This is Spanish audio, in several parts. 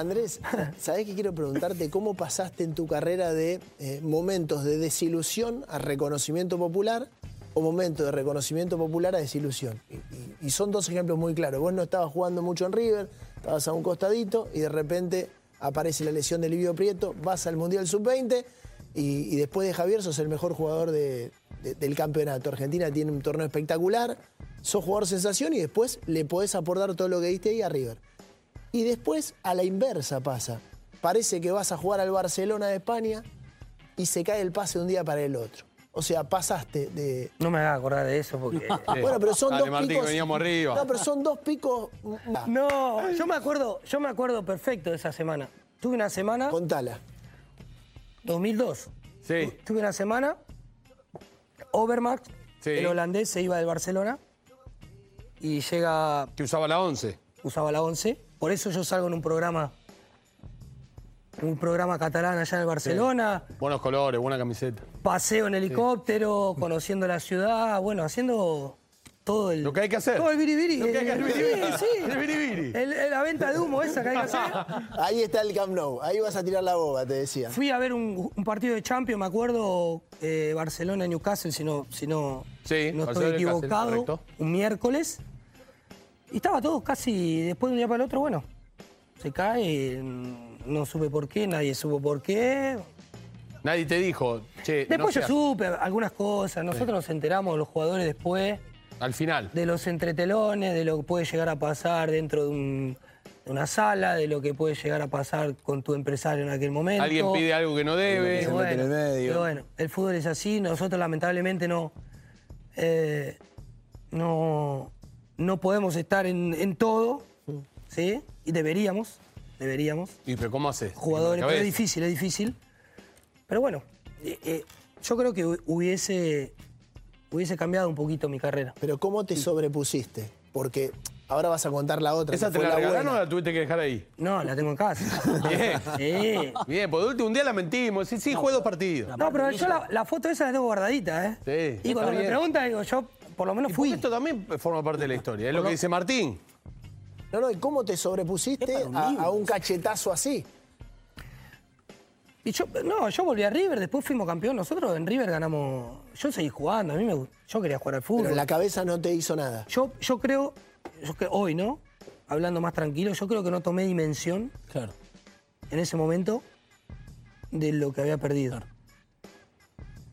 Andrés, ¿sabés que quiero preguntarte cómo pasaste en tu carrera de eh, momentos de desilusión a reconocimiento popular o momentos de reconocimiento popular a desilusión? Y, son dos ejemplos muy claros. Vos no estabas jugando mucho en River, estabas a un costadito y de repente aparece la lesión de Livio Prieto, vas al Mundial Sub-20 y, después de Javier sos el mejor jugador de- de- del campeonato. Argentina tiene un torneo espectacular, sos jugador sensación y después le podés aportar todo lo que diste ahí a River. Y después a la inversa pasa. Parece que vas a jugar al Barcelona de España y se cae el pase de un día para el otro. O sea, pasaste de. No me hagas acordar de eso porque. Bueno, pero son Dale, dos Martín, picos. que veníamos arriba. No, pero son dos picos. No, yo me acuerdo, yo me acuerdo perfecto de esa semana. Tuve una semana, Contala. 2002. Sí. Tuve una semana, Overmax, Sí. el holandés, se iba del Barcelona y llega, Que usaba la 11. Usaba la 11. Por eso yo salgo en un programa, un programa catalán allá en el Barcelona. Buenos colores, buena camiseta. Paseo en helicóptero, conociendo la ciudad, bueno, haciendo todo el. Lo que hay que hacer. Todo el biribiri. Lo que hay que hacer. Sí, sí. El biribiri. El- el- la venta de humo esa que hay que hacer. Ahí está el Camp Nou. Ahí vas a tirar la boba, te decía. Fui a ver un, un partido de Champions, me acuerdo, eh, Barcelona-Newcastle, si no, si no, Sí, no estoy equivocado, un miércoles. Y estaba todo casi, después de un día para el otro, bueno, se cae, no supe por qué, nadie supo por qué. Nadie te dijo, che, no Después yo seas- supe algunas cosas, nosotros nos enteramos, los jugadores después, Al final. de los entretelones, de lo que puede llegar a pasar dentro de, un- de una sala, de lo que puede llegar a pasar con tu empresario en aquel momento. Alguien pide algo que no debe. Pero se mete en el medio. pero bueno, el fútbol es así, nosotros lamentablemente no, eh, no, no podemos estar en, en todo, ¿sí? Y deberíamos, deberíamos. ¿Y pero cómo haces? Jugadores, ¿La pero es difícil, es difícil. Pero bueno, eh, eh, yo creo que hu- hubiese, hubiese cambiado un poquito mi carrera. Pero ¿cómo te sobrepusiste? Porque ahora vas a contar la otra. ¿Esa te fue la regalaron buena. o la tuviste que dejar ahí? No, la tengo en casa. Bien. Sí. Bien, de último un día la mentimos. Sí, sí, jugué dos partidos. No, pero yo la, la foto esa la tengo guardadita, ¿eh? Sí, Y cuando me preguntan, digo, yo por lo menos Y fui. esto también forma parte de la historia. Es lo que dice Martín. No, no, ¿y cómo te sobrepusiste a, a un cachetazo así? Y yo, no, yo volví a River, después fuimos campeón. Nosotros en River ganamos. Yo seguí jugando, a mí me gust- Yo quería jugar al fútbol. Pero en la cabeza no te hizo nada. Yo, yo creo, yo hoy, ¿no? Hablando más tranquilo, yo creo que no tomé dimensión Claro. en ese momento de lo que había perdido.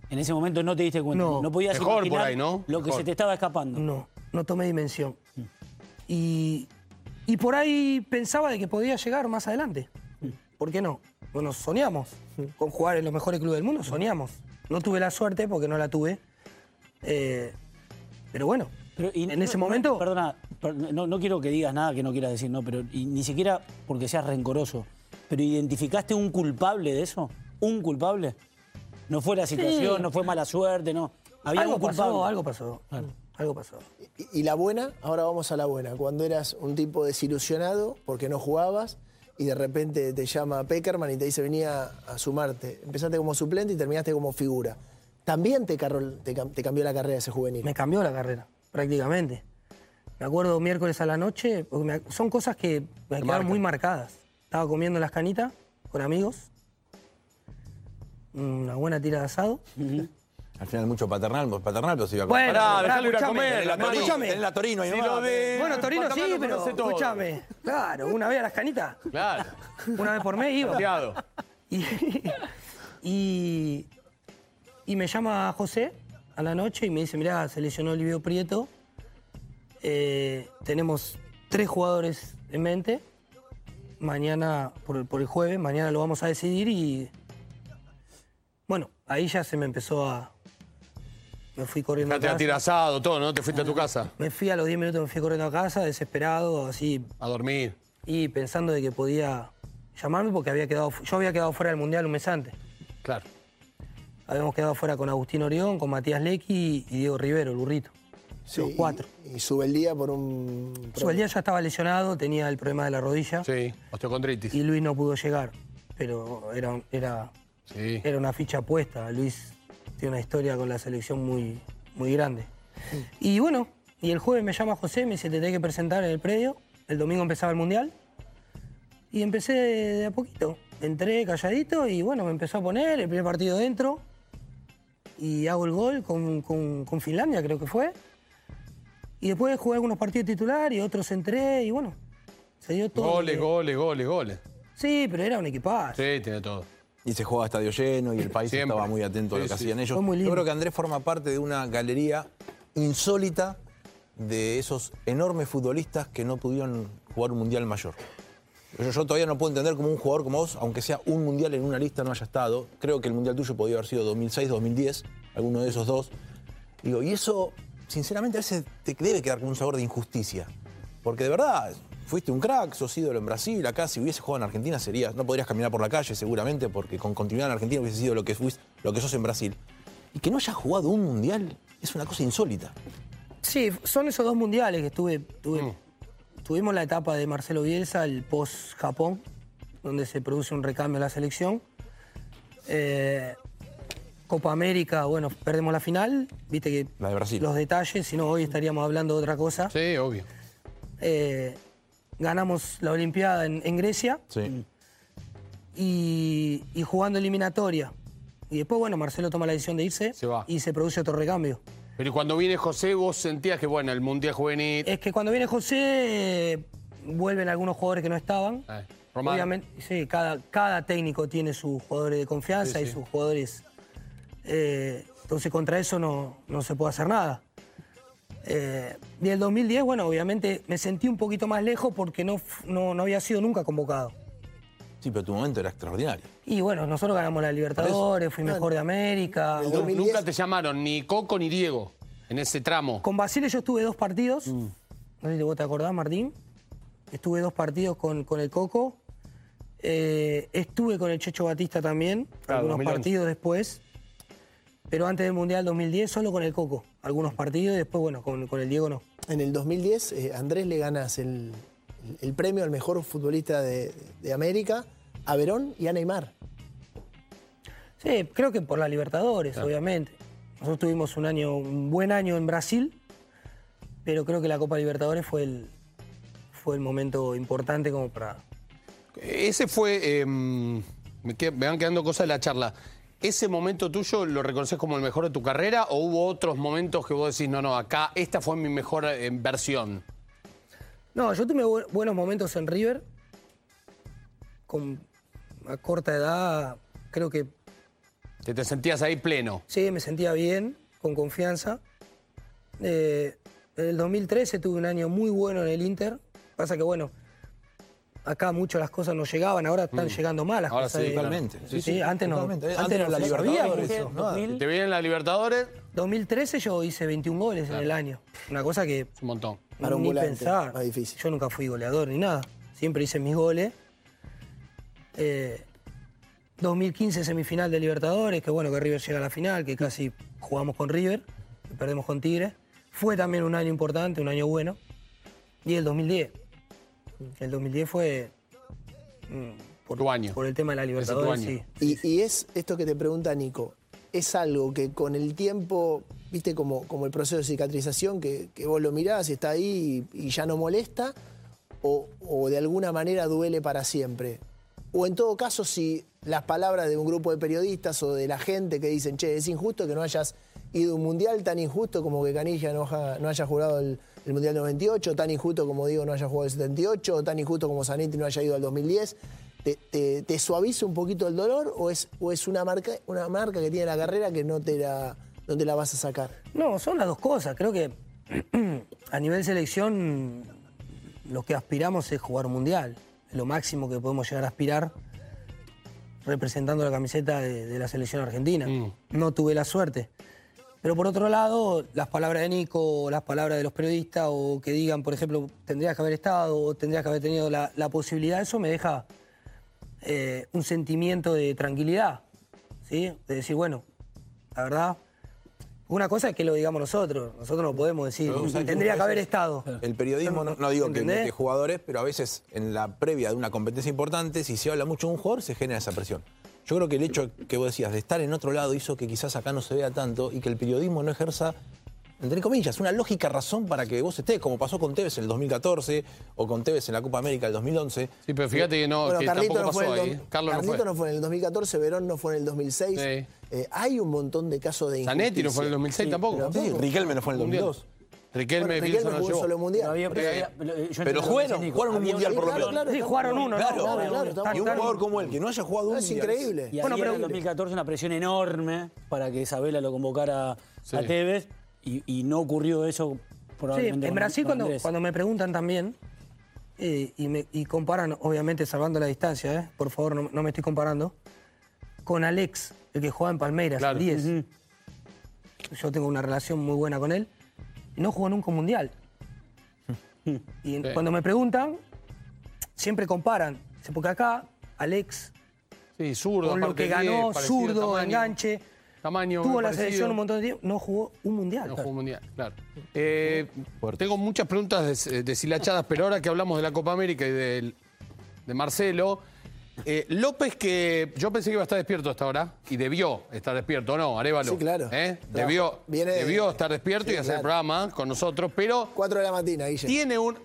En ese momento no te diste cuenta. No. No, podías Mejor por ahí, ¿no? lo que Mejor. se te estaba escapando. No, no tomé dimensión. Y, y por ahí pensaba de que podía llegar más adelante. ¿Por qué no? Bueno, soñamos con jugar en los mejores clubes del mundo, soñamos. No tuve la suerte porque no la tuve. Eh, pero bueno, Pero, y en no- ese no- momento... Perdona, per- no, no quiero que digas nada que no quieras decir, no, pero y ni siquiera porque seas rencoroso. Pero ¿identificaste un culpable de eso? ¿Un culpable? No fue la situación, Sí. no fue mala suerte, no. Había algo un culpable. pasó, algo pasó. Algo pasó. Y, y la buena, ahora vamos a la buena. Cuando eras un tipo desilusionado porque no jugabas y de repente te llama Peckerman y te dice venía a sumarte. Empezaste como suplente y terminaste como figura. También te, carro- te cam- te cambió la carrera ese juvenil. Me cambió la carrera, prácticamente. Me acuerdo miércoles a la noche, porque me ac- son cosas que me quedaron muy marcadas. Estaba comiendo en las canitas con amigos, una buena tira de asado. Al final mucho paternal, paternal, pero se iba a comer. Bueno, Pará, pará, dejalo ir a escuchame, comer. En la. Torino, escúchame. en la Torino Si lo de- Bueno, Torino sí, pero escúchame. Claro, una vez a las canitas, Claro. una vez por mes iba. Y, y, y me llama José a la noche y me dice, mirá, se lesionó Livio Prieto. Eh, tenemos tres jugadores en mente. Mañana, por el jueves, mañana lo vamos a decidir y... Bueno, ahí ya se me empezó a... Me fui corriendo a casa. tirar asado, todo, ¿no? Te fuiste a tu casa Me fui a los 10 minutos, me fui corriendo a casa, desesperado, así, a dormir. y pensando de que podía llamarme porque había quedado, yo había quedado fuera del Mundial un mes antes. Claro. Habíamos quedado fuera con Agustín Orión, con Matías Lecky y Diego Rivero, el burrito. Sí, Los cuatro. Y, y sube el día por un... Subeldía ya estaba lesionado, tenía el problema de la rodilla Sí, osteocondritis. y Luis no pudo llegar. Pero era, era, Sí. era una ficha puesta. Luis tiene una historia con la selección muy, muy grande. Y bueno, y el jueves me llama José, me dice, te tenés que presentar en el predio. El domingo empezaba el Mundial. Y empecé de a poquito. Entré calladito y bueno, me empezó a poner el primer partido dentro. Y hago el gol con, con- con Finlandia, creo que fue. Y después jugué algunos partidos titular y otros entré y bueno, se dio todo. Goles, que- goles, goles, goles. Sí, pero era un equipazo. Sí, tiene todo. Y se jugaba a estadio lleno y el país Siempre. estaba muy atento a lo que sí. hacían ellos. Fue muy lindo. Yo creo que Andrés forma parte de una galería insólita de esos enormes futbolistas que no pudieron jugar un mundial mayor. Yo, yo todavía no puedo entender cómo un jugador como vos, aunque sea un mundial en una lista, no haya estado. Creo que el mundial tuyo podía haber sido 2006, 2010, alguno de esos dos. Digo, y eso, sinceramente, a veces te debe quedar con un sabor de injusticia. Porque de verdad, fuiste un crack, sos ídolo en Brasil, acá si hubiese jugado en Argentina serías, no podrías caminar por la calle seguramente, porque con continuidad en Argentina hubiese sido lo que, fuiste, lo que sos en Brasil. Y que no hayas jugado un mundial es una cosa insólita. Sí, son esos dos mundiales que estuve. tuve- Mm. Tuvimos la etapa de Marcelo Bielsa, el post-Japón, donde se produce un recambio en la selección. Eh, Copa América, bueno, perdemos la final, viste que La de Brasil. los detalles, si no hoy estaríamos hablando de otra cosa. Sí, obvio. Eh, ganamos la Olimpiada en, en Grecia Sí. y, y jugando eliminatoria. Y después, bueno, Marcelo toma la decisión de irse Se va. y se produce otro recambio. Pero y cuando viene José, vos sentías que, bueno, el Mundial Juvenil... Es que cuando viene José, eh, vuelven algunos jugadores que no estaban. Eh, Román. Obviamente, sí, cada, cada técnico tiene sus jugadores de confianza Sí, y sí. sus jugadores. eh, entonces, contra eso no, no se puede hacer nada. Eh, y el 2010, bueno, obviamente me sentí un poquito más lejos porque no, no, no había sido nunca convocado. Sí, pero tu momento era extraordinario. Y bueno, nosotros ganamos la Libertadores, fui mejor de América. El Nu- 2010. Nunca te llamaron ni Coco ni Diego en ese tramo. Con Basile yo estuve dos partidos. Mm. No sé si vos te acordás, Martín. Estuve dos partidos con, con el Coco. Eh, estuve con el Checho Batista también, Claro, algunos 2011. partidos después. Pero antes del Mundial 2010 solo con el Coco. Algunos partidos y después, bueno, con, con el Diego no. En el 2010, eh, Andrés le ganas el, el premio al mejor futbolista de, de América a Verón y a Neymar. Sí, creo que por la Libertadores, obviamente. Nosotros tuvimos un año, un buen año en Brasil, pero creo que la Copa Libertadores fue el, fue el momento importante como para, Ese fue. eh, me, que- me van quedando cosas de la charla. ¿Ese momento tuyo lo reconoces como el mejor de tu carrera o hubo otros momentos que vos decís, no, no, acá esta fue mi mejor eh, versión? No, yo tuve bu- buenos momentos en River. Con a corta edad, creo que Que te sentías ahí pleno. sí, me sentía bien, con confianza. Eh, en el 2013 tuve un año muy bueno en el Inter. Pasa que, bueno, acá mucho las cosas no llegaban, ahora están llegando mal las Ahora cosas. sí, Totalmente. Sí, sí, antes no. Antes, Antes no la Libertadores, eso, ¿no? 2000, Te vienen en la Libertadores, 2013 yo hice 21 goles en el año. Una cosa que es un montón. Para un ni volante, pensar. más difícil. Yo nunca fui goleador ni nada. Siempre hice mis goles. Eh, 2015 semifinal de Libertadores, que bueno que River llega a la final, que casi jugamos con River, perdemos con Tigre. Fue también un año importante, un año bueno. Y el 2010. El 2010 fue mm, por, Tu año. por el tema de la Libertadores, sí. Y, y es esto que te pregunta Nico, es algo que con el tiempo, viste, como, como el proceso de cicatrización, que, que vos lo mirás y está ahí y, y ya no molesta, o, o de alguna manera duele para siempre. O en todo caso, si las palabras de un grupo de periodistas o de la gente que dicen, che, es injusto que no hayas ido a un mundial tan injusto como que Canilla no, ha- no haya jugado el, el Mundial 98, tan injusto como digo no haya jugado el 78, o tan injusto como Zanetti no haya ido al 2010. ¿Te, te- te suaviza un poquito el dolor o es, o es una, marca, una marca que tiene la carrera que no te la, no te la vas a sacar? No, son las dos cosas. Creo que a nivel selección lo que aspiramos es jugar un mundial. Es lo máximo que podemos llegar a aspirar representando la camiseta de, de la selección argentina. No tuve la suerte. Pero por otro lado, las palabras de Nico, o las palabras de los periodistas, o que digan, por ejemplo, tendrías que haber estado, o tendrías que haber tenido la, la posibilidad, eso me deja eh, un sentimiento de tranquilidad. ¿sí? De decir, bueno, la verdad, una cosa es que lo digamos nosotros, nosotros no podemos decir, tendría que haber estado. El periodismo, no, no digo que, ¿Entendés? que jugadores, pero a veces en la previa de una competencia importante, si se habla mucho de un jugador, se genera esa presión. Yo creo que el hecho que vos decías de estar en otro lado hizo que quizás acá no se vea tanto y que el periodismo no ejerza entre comillas, una lógica razón para que vos estés, como pasó con Tevez en el 2014 o con Tevez en la Copa América del 2011. Sí, pero fíjate que, no, Bueno, que Carlito tampoco no fue, pasó en el ahí. dos- Carlos no Carlito fue. no fue en el 2014, Verón no fue en el 2006. Sí. Eh, hay un montón de casos de injusticia. Zanetti no fue en el 2006 tampoco. Sí, Riquelme no fue en el Mundial. 2002. Riquelme, Bueno, Riquelme jugó solo mundial. Pero había- pero Eh, había- pero yo Pero jugaron, un mundial por lo menos. claro, Sí, jugaron uno, Claro, ¿no? claro, Y un jugador como él, que no haya jugado un Es increíble. Y Bueno, pero- en el 2014 una presión enorme para que Isabela lo convocara Sí. a Tevez y, y no ocurrió eso Sí, probablemente. en con- Brasil cuando, me preguntan también eh, y, me, y comparan, obviamente salvando la distancia, ¿eh? por favor no, no me estoy comparando, con Alex, el que jugaba en Palmeiras, Claro. el 10. Yo tengo una relación muy buena con él. No jugó nunca un mundial. Y en- cuando me preguntan, siempre comparan. Porque acá, Alex, Sí, zurdo. con lo que 10, ganó, zurdo, tamaño. enganche, Tamaño tuvo la parecido. selección un montón de tiempo, no jugó un mundial. No jugó mundial, claro. Eh, tengo muchas preguntas des- deshilachadas, pero ahora que hablamos de la Copa América y del- de Marcelo, eh, López que yo pensé que iba a estar despierto hasta ahora y debió estar despierto, ¿o ¿no? Arevalo. Sí, claro. ¿Eh? Debió, Viene- debió estar despierto Sí, y hacer el programa con nosotros, pero 4 de la mañana, Guille. tiene un...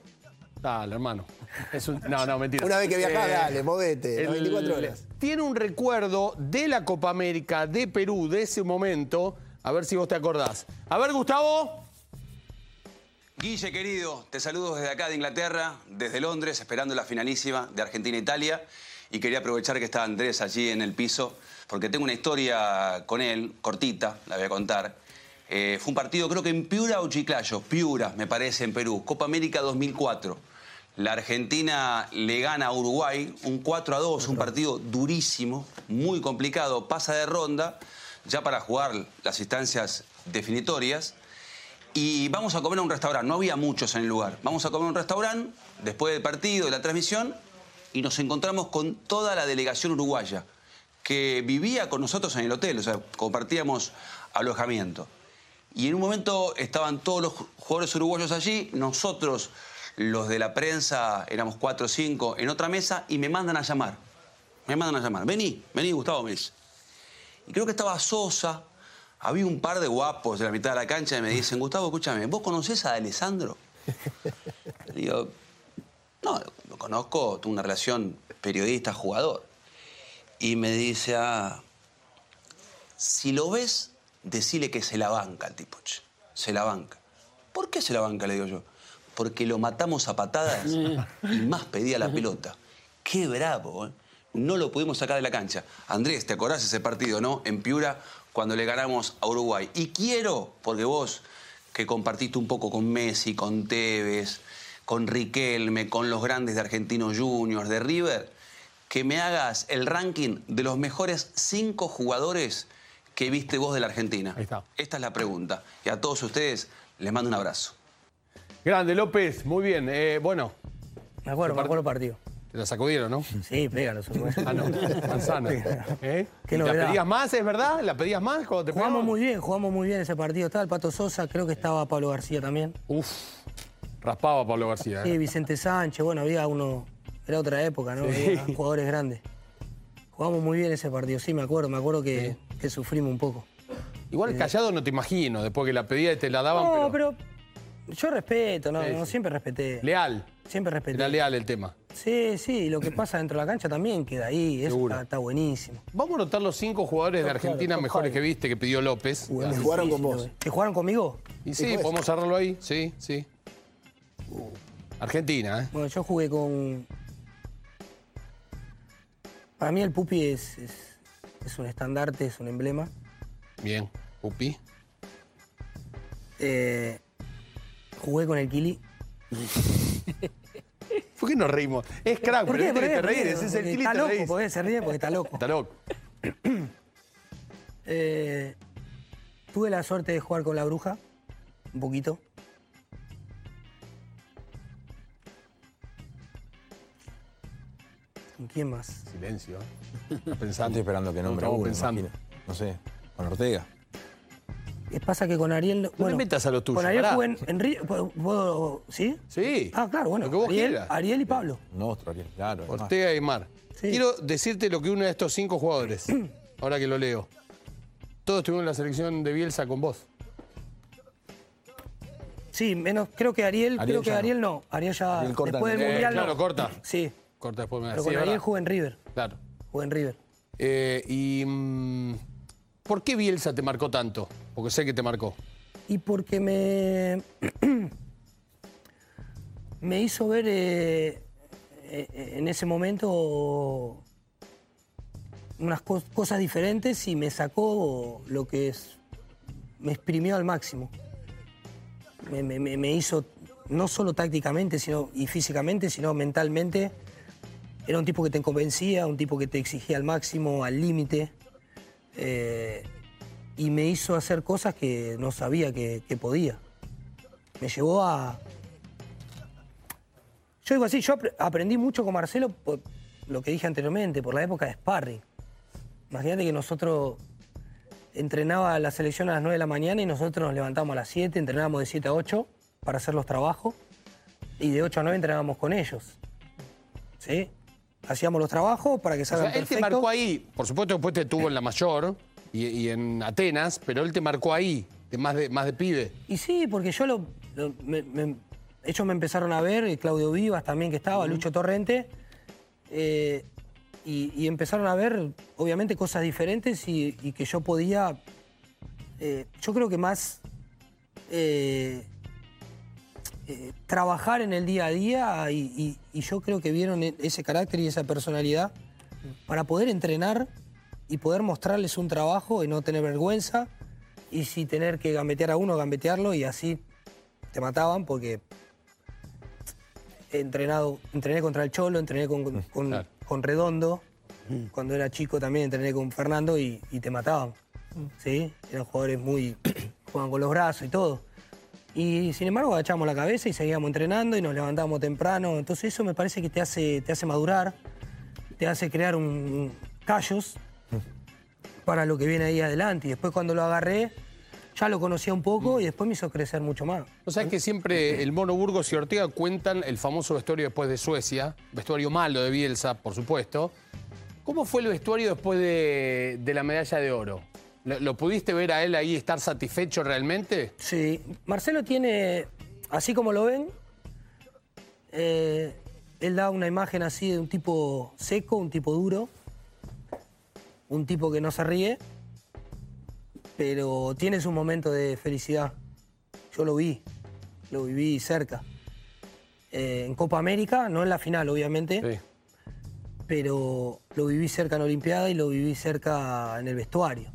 Dale, hermano. Es un- No, no, mentira. Una vez que viajás, Eh, dale, movete, las el- 24 horas. Tiene un recuerdo de la Copa América, de Perú, de ese momento. A ver si vos te acordás. A ver, Gustavo. Guille, querido, te saludo desde acá de Inglaterra, desde Londres, esperando la finalísima de Argentina-Italia. Y quería aprovechar que está Andrés allí en el piso, porque tengo una historia con él, cortita, la voy a contar. Eh, fue un partido, creo que en Piura o Chiclayo, Piura, me parece, en Perú, Copa América 2004. La Argentina le gana a Uruguay un 4 a 2, un partido durísimo, muy complicado, pasa de ronda, ya para jugar las instancias definitorias. Y vamos a comer a un restaurante. No había muchos en el lugar. Vamos a comer a un restaurante después del partido, de la transmisión, y nos encontramos con toda la delegación uruguaya que vivía con nosotros en el hotel, o sea, compartíamos alojamiento. Y en un momento estaban todos los jugadores uruguayos allí, nosotros, los de la prensa, éramos cuatro o cinco en otra mesa, y me mandan a llamar. Me mandan a llamar. Vení, vení, Gustavo, me dice. Y creo que estaba Sosa. Había un par de guapos de la mitad de la cancha y me dicen, Gustavo, escúchame, ¿vos conocés a Alessandro? Le digo, no, lo conozco, tengo una relación periodista-jugador. Y me dice, ah, si lo ves, decile que se la banca el tipo. Se la banca. ¿Por qué se la banca? Le digo yo. Porque lo matamos a patadas y más pedía la pelota. Qué bravo, ¿eh? No lo pudimos sacar de la cancha. Andrés, ¿te acordás ese partido, no? En Piura, cuando le ganamos a Uruguay. Y quiero, porque vos, que compartiste un poco con Messi, con Tevez, con Riquelme, con los grandes de Argentinos Juniors, de River, que me hagas el ranking de los mejores cinco jugadores que viste vos de la Argentina. Ahí está. Esta es la pregunta. Y a todos ustedes les mando un abrazo. Grande, López. Muy bien. Eh, bueno, Me acuerdo, me acuerdo el partido. te la sacudieron, ¿no? Sí, pega los uruguayos. Ah, no. Manzana. ¿Eh? Qué ¿Y ¿La pedías más, es verdad? ¿La pedías más cuando te Jugamos muy bien, jugamos muy bien ese partido. Estaba el Pato Sosa, creo que estaba Pablo García también. Uf. Raspaba Pablo García. Sí, ¿eh? Vicente Sánchez, bueno, había uno, era otra época, ¿no? Sí. Había jugadores grandes. Jugamos muy bien ese partido, sí, me acuerdo, me acuerdo que, que sufrimos un poco. Igual callado no te imagino, después que la pedía y te la daban, No, pero... pero yo respeto, no, Sí, no, sí. siempre respeté. Leal. Siempre respeté. Era leal el tema. Sí, sí, lo que pasa dentro de la cancha también queda ahí, eso Seguro. está, está buenísimo. Vamos a notar los cinco jugadores de Argentina mejores que viste, que pidió López. Que jugaron con vos. ¿Que jugaron conmigo? Y sí, podemos cerrarlo ahí. Sí, sí. Argentina, ¿eh? Bueno, yo jugué con. Para mí el Pupi es, es, es un estandarte, es un emblema. Bien. Upi. Eh, jugué con el Kili. ¿Por qué nos reímos? Es crack, ¿Por pero qué? viste ¿Por que qué? te ¿Por qué? reír, ese es el Kili Está te loco, porque se ríe porque está loco. Está loco. Eh, tuve la suerte de jugar con la bruja, un poquito. Quién más? Silencio. ¿eh? Está Estoy Pensando. esperando que nombre Estamos uno, pensando. imagina. No sé, con Ortega. ¿Qué pasa que con Ariel... No te metas a lo tuyo, Con Ariel pará. jugué en, en Río- ¿puedo- puedo- ¿Sí? Sí. Ah, claro, bueno. Lo que vos Ariel, quieras. Ariel y Pablo. Nostro, Ariel, claro. es más. Ortega y Mar. Sí. Quiero decirte lo que uno de estos cinco jugadores, ahora que lo leo, todos estuvieron en la selección de Bielsa con vos. Sí, menos, creo que Ariel, Ariel creo que no. Ariel no. Ariel ya, Ariel corta después del Eh, Mundial claro, no. corta. Sí, Corta después me pero con Ariel jugué en River. Claro. Jugué en River. Eh, y. mm, ¿Por qué Bielsa te marcó tanto? Porque sé que te marcó. Y porque me. me hizo ver eh, eh, en ese momento unas cos- cosas diferentes y me sacó lo que es. me exprimió al máximo. Me- me hizo, no solo tácticamente sino, y físicamente, sino mentalmente. Era un tipo que te convencía, un tipo que te exigía al máximo, al límite. Eh, y me hizo hacer cosas que no sabía que, podía. Me llevó a... Yo digo así, yo apre- aprendí mucho con Marcelo por lo que dije anteriormente, por la época de sparring. Imagínate que nosotros entrenaba la selección a las 9 de la mañana y nosotros nos levantábamos a las 7, entrenábamos de 7 a 8 para hacer los trabajos y de 8 a 9 entrenábamos con ellos. ¿Sí? Hacíamos los trabajos para que O salgan sea, él te marcó ahí. Por supuesto, después te tuvo en la mayor y, y en Atenas, pero él te marcó ahí, de más de, más de pibe. Y sí, porque yo lo. lo- me- me- ellos me empezaron a ver, y Claudio Vivas también que estaba, Lucho Torrente, eh, y, y empezaron a ver, obviamente, cosas diferentes y, y que yo podía. eh, yo creo que más. eh, eh, trabajar en el día a día y, y- y yo creo que vieron e- ese carácter y esa personalidad para poder entrenar y poder mostrarles un trabajo y no tener vergüenza y si tener que gambetear a uno, gambetearlo y así te mataban porque he entrenado, entrené contra el Cholo, entrené con, con- Claro. con Redondo, cuando era chico también entrené con Fernando y, y te mataban. ¿sí? Eran jugadores muy... jugaban con los brazos y todo. Y sin embargo agachamos la cabeza y seguíamos entrenando y nos levantábamos temprano. Entonces eso me parece que te hace, te hace madurar, te hace crear callos para lo que viene ahí adelante. Y después cuando lo agarré, ya lo conocía un poco y después me hizo crecer mucho más. O sea que siempre el Mono Burgos y Ortega cuentan el famoso vestuario después de Suecia, vestuario malo de Bielsa, por supuesto. ¿Cómo fue el vestuario después de, de la medalla de oro? ¿Lo, lo pudiste ver a él ahí estar satisfecho realmente? Sí, Marcelo tiene, así como lo ven, eh, él da una imagen así de un tipo seco, un tipo duro, un tipo que no se ríe, pero tiene su momento de felicidad. Yo lo vi, lo viví cerca. Eh, en Copa América, no en la final, obviamente, Sí. pero lo viví cerca en Olimpiada y lo viví cerca en el vestuario.